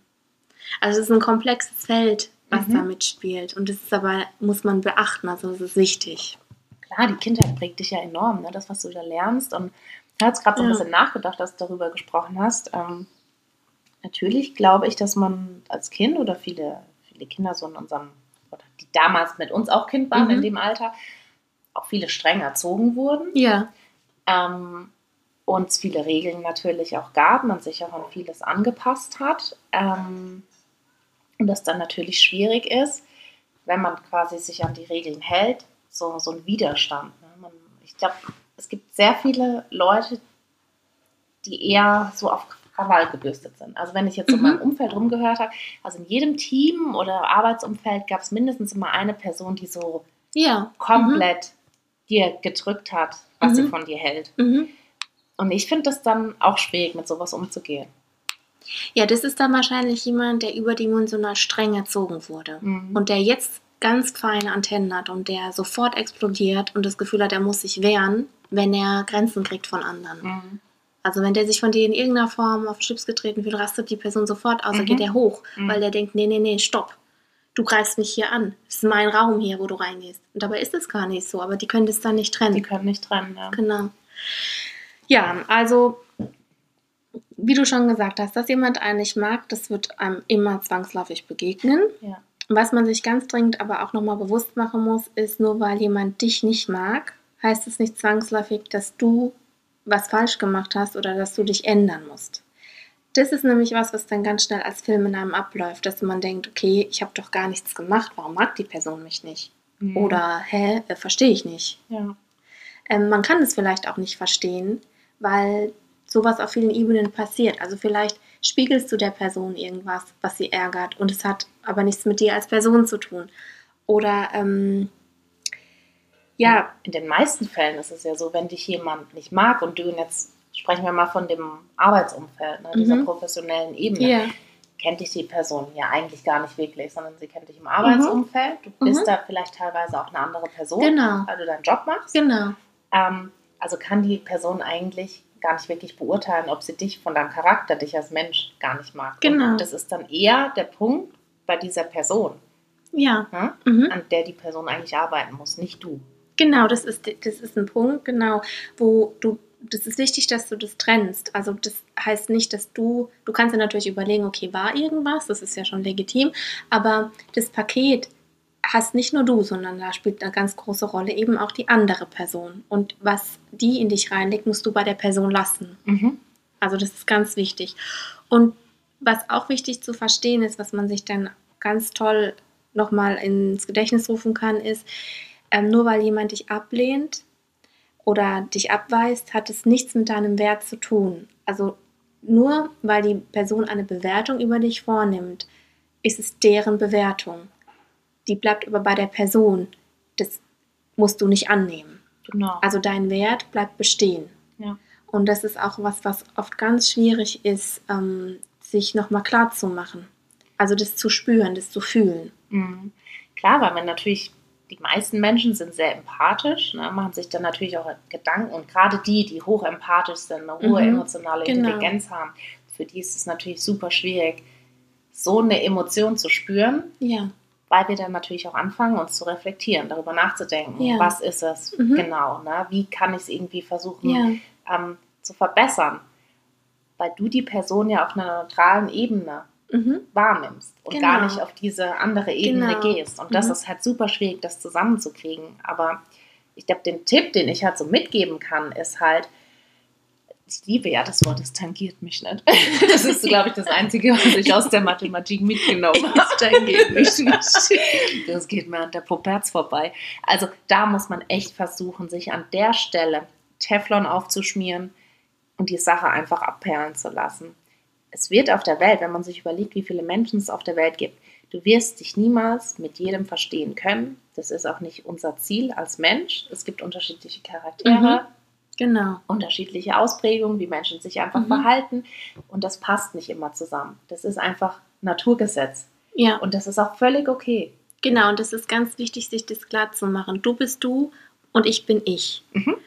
Also es ist ein komplexes Feld, was mhm. da mitspielt. Und das ist aber, muss man beachten, also das ist wichtig. Klar, die Kindheit prägt dich ja enorm, ne? das, was du da lernst. Und ich habe jetzt gerade so ein bisschen nachgedacht, dass du darüber gesprochen hast. Ähm, natürlich glaube ich, dass man als Kind oder viele, viele Kinder so in unserem, oder die damals mit uns auch Kind waren mhm. in dem Alter, auch viele streng erzogen wurden. Ja. Ähm, und es viele Regeln natürlich auch gab, man sich auch an vieles angepasst hat. Ähm, und das dann natürlich schwierig ist, wenn man quasi sich an die Regeln hält, so, so ein Widerstand. Ne? Man, ich glaube, es gibt sehr viele Leute, die eher so auf Krawall gebürstet sind. Also wenn ich jetzt mhm. in meinem Umfeld rumgehört habe, also in jedem Team oder Arbeitsumfeld gab es mindestens immer eine Person, die so ja. komplett mhm. Dir gedrückt hat, was mhm. sie von dir hält. Mhm. Und ich finde das dann auch schwierig, mit sowas umzugehen. Ja, das ist dann wahrscheinlich jemand, der überdimensional streng erzogen wurde mhm. und der jetzt ganz feine Antennen hat und der sofort explodiert und das Gefühl hat, er muss sich wehren, wenn er Grenzen kriegt von anderen. Mhm. Also wenn der sich von dir in irgendeiner Form auf Chips getreten fühlt, rastet die Person sofort aus, mhm. dann geht er hoch, mhm. weil der denkt, nee, nee, nee, stopp. Du greifst mich hier an. Es ist mein Raum hier, wo du reingehst. Und dabei ist es gar nicht so, aber die können das dann nicht trennen. Die können nicht trennen, ja. Genau. Ja, also wie du schon gesagt hast, dass jemand einen nicht mag, das wird einem immer zwangsläufig begegnen. Ja. Was man sich ganz dringend aber auch nochmal bewusst machen muss, ist, nur weil jemand dich nicht mag, heißt es nicht zwangsläufig, dass du was falsch gemacht hast oder dass du dich ändern musst. Das ist nämlich was, was dann ganz schnell als Film in einem abläuft, dass man denkt, okay, ich habe doch gar nichts gemacht, warum mag die Person mich nicht? Mhm. Oder, hä, äh, verstehe ich nicht. Ja. Ähm, man kann es vielleicht auch nicht verstehen, weil sowas auf vielen Ebenen passiert. Also vielleicht spiegelst du der Person irgendwas, was sie ärgert und es hat aber nichts mit dir als Person zu tun. Oder ähm, ja. In den meisten Fällen ist es ja so, wenn dich jemand nicht mag und du jetzt sprechen wir mal von dem Arbeitsumfeld, ne, dieser mhm. professionellen Ebene. Yeah. Kennt dich die Person ja eigentlich gar nicht wirklich, sondern sie kennt dich im Arbeitsumfeld. Du bist mhm. da vielleicht teilweise auch eine andere Person, genau. weil du deinen Job machst. Genau. Ähm, also kann die Person eigentlich gar nicht wirklich beurteilen, ob sie dich von deinem Charakter, dich als Mensch gar nicht mag. Genau. Und das ist dann eher der Punkt bei dieser Person. Ja. ja mhm. An der die Person eigentlich arbeiten muss, nicht du. Genau, das ist, das ist ein Punkt, genau, wo du, das ist wichtig, dass du das trennst. Also das heißt nicht, dass du, du kannst dir natürlich überlegen, okay, war irgendwas, das ist ja schon legitim, aber das Paket hast nicht nur du, sondern da spielt eine ganz große Rolle eben auch die andere Person. Und was die in dich reinlegt, musst du bei der Person lassen. Mhm. Also das ist ganz wichtig. Und was auch wichtig zu verstehen ist, was man sich dann ganz toll nochmal ins Gedächtnis rufen kann, ist, ähm, nur weil jemand dich ablehnt oder dich abweist, hat es nichts mit deinem Wert zu tun. Also nur weil die Person eine Bewertung über dich vornimmt, ist es deren Bewertung die bleibt aber bei der Person. Das musst du nicht annehmen. Genau. Also dein Wert bleibt bestehen. Ja. Und das ist auch was, was oft ganz schwierig ist, ähm, sich nochmal klar zu machen. Also das zu spüren, das zu fühlen. Mhm. Klar, weil man natürlich, die meisten Menschen sind sehr empathisch, ne, machen sich dann natürlich auch Gedanken und gerade die, die hochempathisch sind, eine hohe mhm. emotionale genau. Intelligenz haben, für die ist es natürlich super schwierig, so eine Emotion zu spüren. Ja weil wir dann natürlich auch anfangen, uns zu reflektieren, darüber nachzudenken, ja. was ist es mhm. genau, ne? wie kann ich es irgendwie versuchen ja. ähm, zu verbessern, weil du die Person ja auf einer neutralen Ebene mhm. wahrnimmst und genau. gar nicht auf diese andere Ebene genau. gehst. Und das mhm. ist halt super schwierig, das zusammenzukriegen. Aber ich glaube, den Tipp, den ich halt so mitgeben kann, ist halt, ich liebe ja das Wort, es tangiert mich nicht. Das ist, glaube ich, das Einzige, was ich aus der Mathematik mitgenommen habe. Es tangiert mich nicht. Das geht mir an der Poperz vorbei. Also da muss man echt versuchen, sich an der Stelle Teflon aufzuschmieren und die Sache einfach abperlen zu lassen. Es wird auf der Welt, wenn man sich überlegt, wie viele Menschen es auf der Welt gibt, du wirst dich niemals mit jedem verstehen können. Das ist auch nicht unser Ziel als Mensch. Es gibt unterschiedliche Charaktere. Mhm Genau. Unterschiedliche Ausprägungen, wie Menschen sich einfach mhm. verhalten. Und das passt nicht immer zusammen. Das ist einfach Naturgesetz. Ja. Und das ist auch völlig okay. Genau, und das ist ganz wichtig, sich das klar zu machen. Du bist du und ich bin ich. Mhm.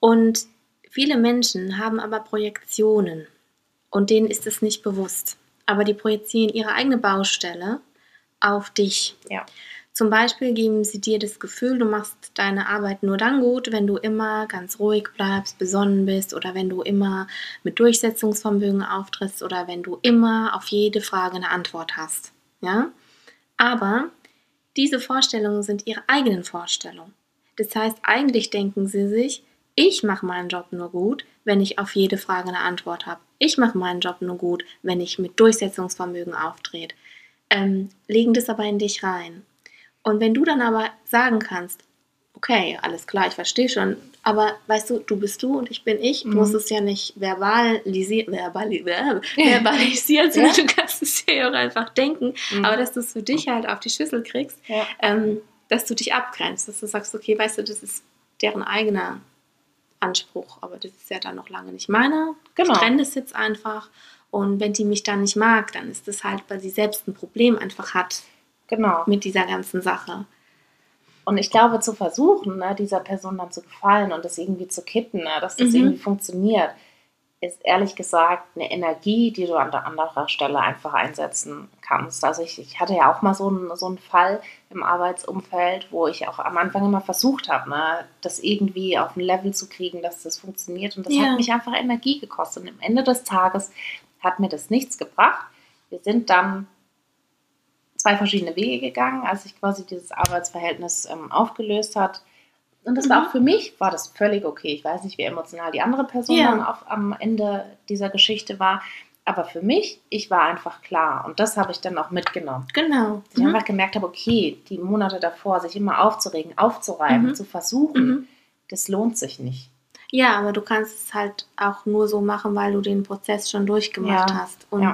Und viele Menschen haben aber Projektionen und denen ist es nicht bewusst. Aber die projizieren ihre eigene Baustelle auf dich. Ja. Zum Beispiel geben sie dir das Gefühl, du machst deine Arbeit nur dann gut, wenn du immer ganz ruhig bleibst, besonnen bist oder wenn du immer mit Durchsetzungsvermögen auftrittst oder wenn du immer auf jede Frage eine Antwort hast. Ja? Aber diese Vorstellungen sind ihre eigenen Vorstellungen. Das heißt, eigentlich denken sie sich, ich mache meinen Job nur gut, wenn ich auf jede Frage eine Antwort habe. Ich mache meinen Job nur gut, wenn ich mit Durchsetzungsvermögen auftrete. Ähm, legen das aber in dich rein. Und wenn du dann aber sagen kannst, okay, alles klar, ich verstehe schon, aber weißt du, du bist du und ich bin ich, mhm. du musst es ja nicht verbalisieren, verbali verbalisieren, sondern ja. du kannst es ja auch einfach denken, mhm. aber dass du es für dich halt auf die Schüssel kriegst, ja. ähm, dass du dich abgrenzt, dass du sagst, okay, weißt du, das ist deren eigener Anspruch, aber das ist ja dann noch lange nicht meiner. Genau. Ich trenne das jetzt einfach und wenn die mich dann nicht mag, dann ist das halt, weil sie selbst ein Problem einfach hat genau. mit dieser ganzen Sache. Und ich glaube, zu versuchen, ne, dieser Person dann zu gefallen und das irgendwie zu kitten, ne, dass das mhm. irgendwie funktioniert, ist ehrlich gesagt eine Energie, die du an der anderer Stelle einfach einsetzen kannst. Also ich, ich hatte ja auch mal so einen, so einen Fall im Arbeitsumfeld, wo ich auch am Anfang immer versucht habe, ne, das irgendwie auf ein Level zu kriegen, dass das funktioniert. Und das ja. hat mich einfach Energie gekostet. Und am Ende des Tages hat mir das nichts gebracht. Wir sind dann zwei verschiedene Wege gegangen, als sich quasi dieses Arbeitsverhältnis ähm, aufgelöst hat. Und das mhm. war auch für mich, war das völlig okay. Ich weiß nicht, wie emotional die andere Person ja. dann auf, am Ende dieser Geschichte war. Aber für mich, ich war einfach klar. Und das habe ich dann auch mitgenommen. Genau. Dass ich mhm. einfach gemerkt habe, okay, die Monate davor, sich immer aufzuregen, aufzureiben, mhm. zu versuchen, mhm. das lohnt sich nicht. Ja, aber du kannst es halt auch nur so machen, weil du den Prozess schon durchgemacht ja. hast. Und ja.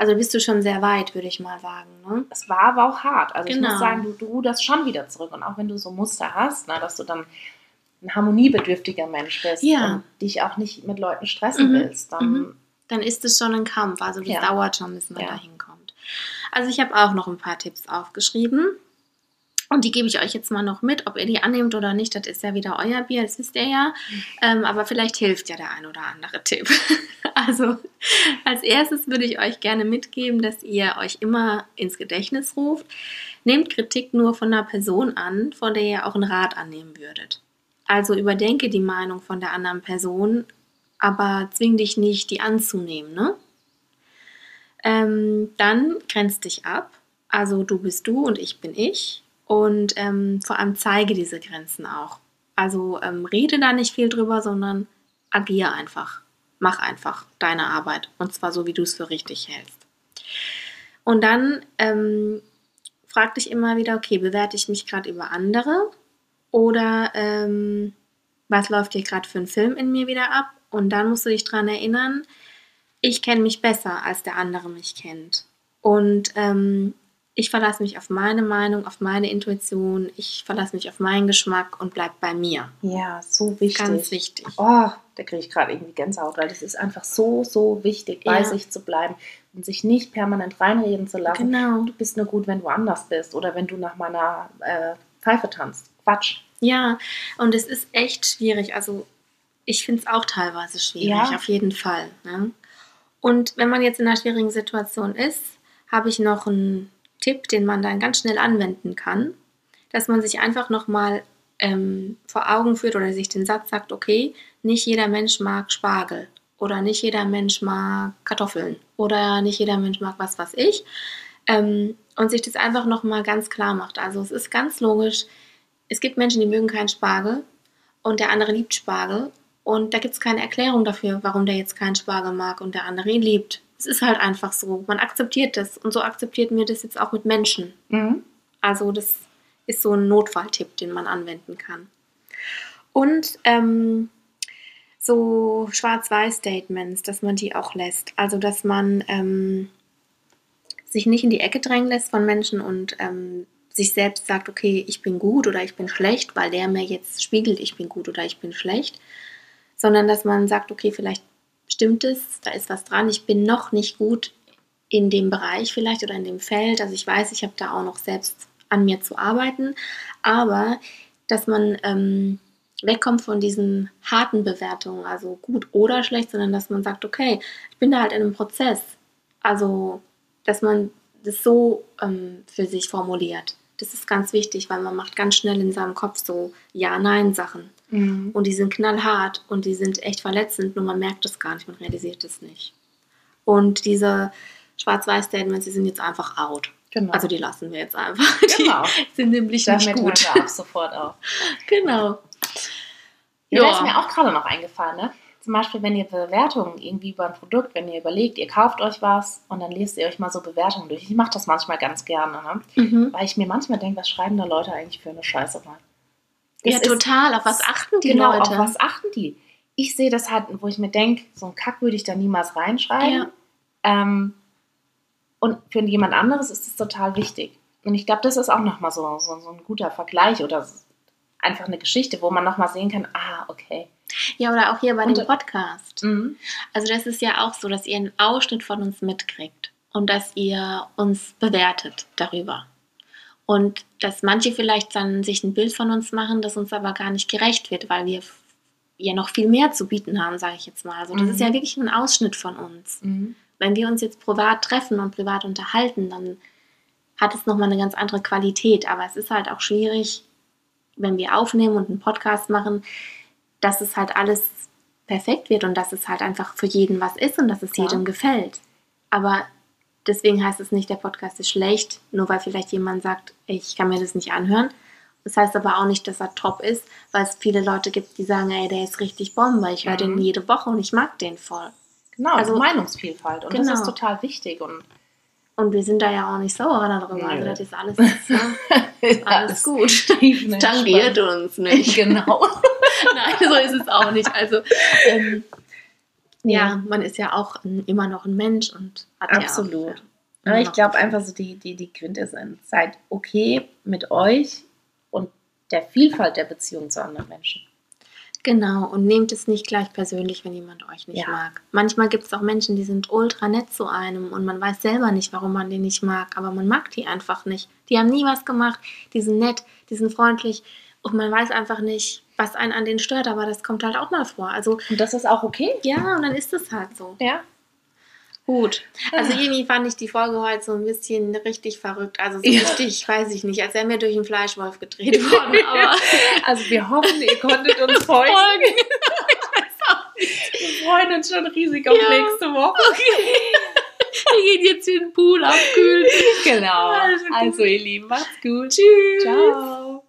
Also bist du schon sehr weit, würde ich mal sagen. Ne? Es war aber auch hart. Also genau. ich muss genau. sagen, du, du ruderst schon wieder zurück. Und auch wenn du so Muster hast, na, dass du dann ein harmoniebedürftiger Mensch bist ja. und dich auch nicht mit Leuten stressen mhm. willst, dann, mhm. dann ist es schon ein Kampf. Also das ja. dauert schon, bis man ja. da hinkommt. Also ich habe auch noch ein paar Tipps aufgeschrieben. Und die gebe ich euch jetzt mal noch mit. Ob ihr die annehmt oder nicht, das ist ja wieder euer Bier, das wisst ihr ja. Ähm, aber vielleicht hilft ja der ein oder andere Tipp. also als erstes würde ich euch gerne mitgeben, dass ihr euch immer ins Gedächtnis ruft. Nehmt Kritik nur von einer Person an, von der ihr auch einen Rat annehmen würdet. Also überdenke die Meinung von der anderen Person, aber zwing dich nicht, die anzunehmen. Ne? Ähm, dann grenzt dich ab. Also du bist du und ich bin ich und ähm, vor allem zeige diese Grenzen auch. Also ähm, rede da nicht viel drüber, sondern agiere einfach. Mach einfach deine Arbeit und zwar so, wie du es für richtig hältst. Und dann ähm, frag dich immer wieder, okay, bewerte ich mich gerade über andere oder ähm, was läuft hier gerade für ein Film in mir wieder ab? Und dann musst du dich daran erinnern, ich kenne mich besser, als der andere mich kennt. Und ähm, ich verlasse mich auf meine Meinung, auf meine Intuition, ich verlasse mich auf meinen Geschmack und bleib bei mir. Ja, so wichtig. Ganz wichtig. Oh, da kriege ich gerade irgendwie Gänsehaut, weil das ist einfach so, so wichtig, bei ja. sich zu bleiben und sich nicht permanent reinreden zu lassen. Genau. Du bist nur gut, wenn du anders bist oder wenn du nach meiner äh, Pfeife tanzt. Quatsch. Ja, und es ist echt schwierig. Also ich finde es auch teilweise schwierig, ja. auf jeden Fall. Ne? Und wenn man jetzt in einer schwierigen Situation ist, habe ich noch einen Tipp, den man dann ganz schnell anwenden kann, dass man sich einfach nochmal ähm, vor Augen führt oder sich den Satz sagt, okay, nicht jeder Mensch mag Spargel oder nicht jeder Mensch mag Kartoffeln oder nicht jeder Mensch mag was, was ich. Ähm, und sich das einfach nochmal ganz klar macht. Also es ist ganz logisch, es gibt Menschen, die mögen keinen Spargel und der andere liebt Spargel. Und da gibt es keine Erklärung dafür, warum der jetzt keinen Spargel mag und der andere ihn liebt. Es ist halt einfach so. Man akzeptiert das. Und so akzeptiert mir das jetzt auch mit Menschen. Mhm. Also das ist so ein Notfalltipp, den man anwenden kann. Und ähm, so Schwarz-Weiß-Statements, dass man die auch lässt. Also dass man ähm, sich nicht in die Ecke drängen lässt von Menschen und ähm, sich selbst sagt, okay, ich bin gut oder ich bin schlecht, weil der mir jetzt spiegelt, ich bin gut oder ich bin schlecht, sondern dass man sagt, okay, vielleicht stimmt es, da ist was dran, ich bin noch nicht gut in dem Bereich vielleicht oder in dem Feld. Also ich weiß, ich habe da auch noch selbst an mir zu arbeiten, aber dass man ähm, wegkommt von diesen harten Bewertungen, also gut oder schlecht, sondern dass man sagt, okay, ich bin da halt in einem Prozess. Also, dass man das so ähm, für sich formuliert, Das ist ganz wichtig, weil man macht ganz schnell in seinem Kopf so Ja-Nein-Sachen. Mhm. Und die sind knallhart und die sind echt verletzend, nur man merkt es gar nicht, man realisiert es nicht. Und diese Schwarz-Weiß-Statements, die sind jetzt einfach out. Genau. Also die lassen wir jetzt einfach. Genau. Die sind nämlich Damit nicht gut. Damit ab sofort auf. genau. Ja, ja. Ist mir auch gerade noch eingefallen, ne? Zum Beispiel, wenn ihr Bewertungen irgendwie über ein Produkt, wenn ihr überlegt, ihr kauft euch was und dann lest ihr euch mal so Bewertungen durch. Ich mache das manchmal ganz gerne, ne? Mhm. weil ich mir manchmal denke, was schreiben da Leute eigentlich für eine Scheiße rein? Ja, total. Auf was achten die genau, Leute? Genau, auf was achten die? Ich sehe das halt, wo ich mir denke, so ein Kack würde ich da niemals reinschreiben. Ja. Ähm, und für jemand anderes ist es total wichtig. Und ich glaube, das ist auch nochmal so, so, so ein guter Vergleich oder einfach eine Geschichte, wo man nochmal sehen kann, ah, okay. Ja, oder auch hier bei und, dem Podcast. Mhm. Also das ist ja auch so, dass ihr einen Ausschnitt von uns mitkriegt und dass ihr uns bewertet darüber. Und dass manche vielleicht dann sich ein Bild von uns machen, das uns aber gar nicht gerecht wird, weil wir ja noch viel mehr zu bieten haben, sage ich jetzt mal. Also das mhm. ist ja wirklich ein Ausschnitt von uns. Mhm. Wenn wir uns jetzt privat treffen und privat unterhalten, dann hat es nochmal eine ganz andere Qualität. Aber es ist halt auch schwierig, wenn wir aufnehmen und einen Podcast machen, dass es halt alles perfekt wird und dass es halt einfach für jeden was ist und dass es ja. jedem gefällt. Aber deswegen heißt es nicht, der Podcast ist schlecht, nur weil vielleicht jemand sagt, ich kann mir das nicht anhören. Das heißt aber auch nicht, dass er top ist, weil es viele Leute gibt, die sagen, ey, der ist richtig Bombe, ich höre mhm. den jede Woche und ich mag den voll. Genau, also Meinungsvielfalt und genau. das ist total wichtig und und wir sind da ja auch nicht sauer darüber. Also das ist alles, ja, alles gut. Tangiert uns nicht. Genau. Nein, so ist es auch nicht. Also ähm, ja, man ist ja auch ein, immer noch ein Mensch und hat Absolut. ja auch, ich glaube einfach so die, die, die Quintessenz. Seid okay mit euch und der Vielfalt der Beziehung zu anderen Menschen. Genau, und nehmt es nicht gleich persönlich, wenn jemand euch nicht ja. mag. Manchmal gibt es auch Menschen, die sind ultra nett zu einem und man weiß selber nicht, warum man den nicht mag, aber man mag die einfach nicht. Die haben nie was gemacht, die sind nett, die sind freundlich und man weiß einfach nicht, was einen an denen stört, aber das kommt halt auch mal vor. Also, und das ist auch okay? Ja, und dann ist es halt so. Ja. Gut. Also irgendwie fand ich die Folge heute so ein bisschen richtig verrückt. Also so ja. richtig, weiß ich nicht, als wären wir durch einen Fleischwolf gedreht worden. Aber also wir hoffen, ihr konntet uns folgen. wir freuen uns schon riesig auf ja. nächste Woche. Okay. Wir gehen jetzt in den Pool abkühlen. Genau. Also, also ihr Lieben, macht's gut. Tschüss. Ciao.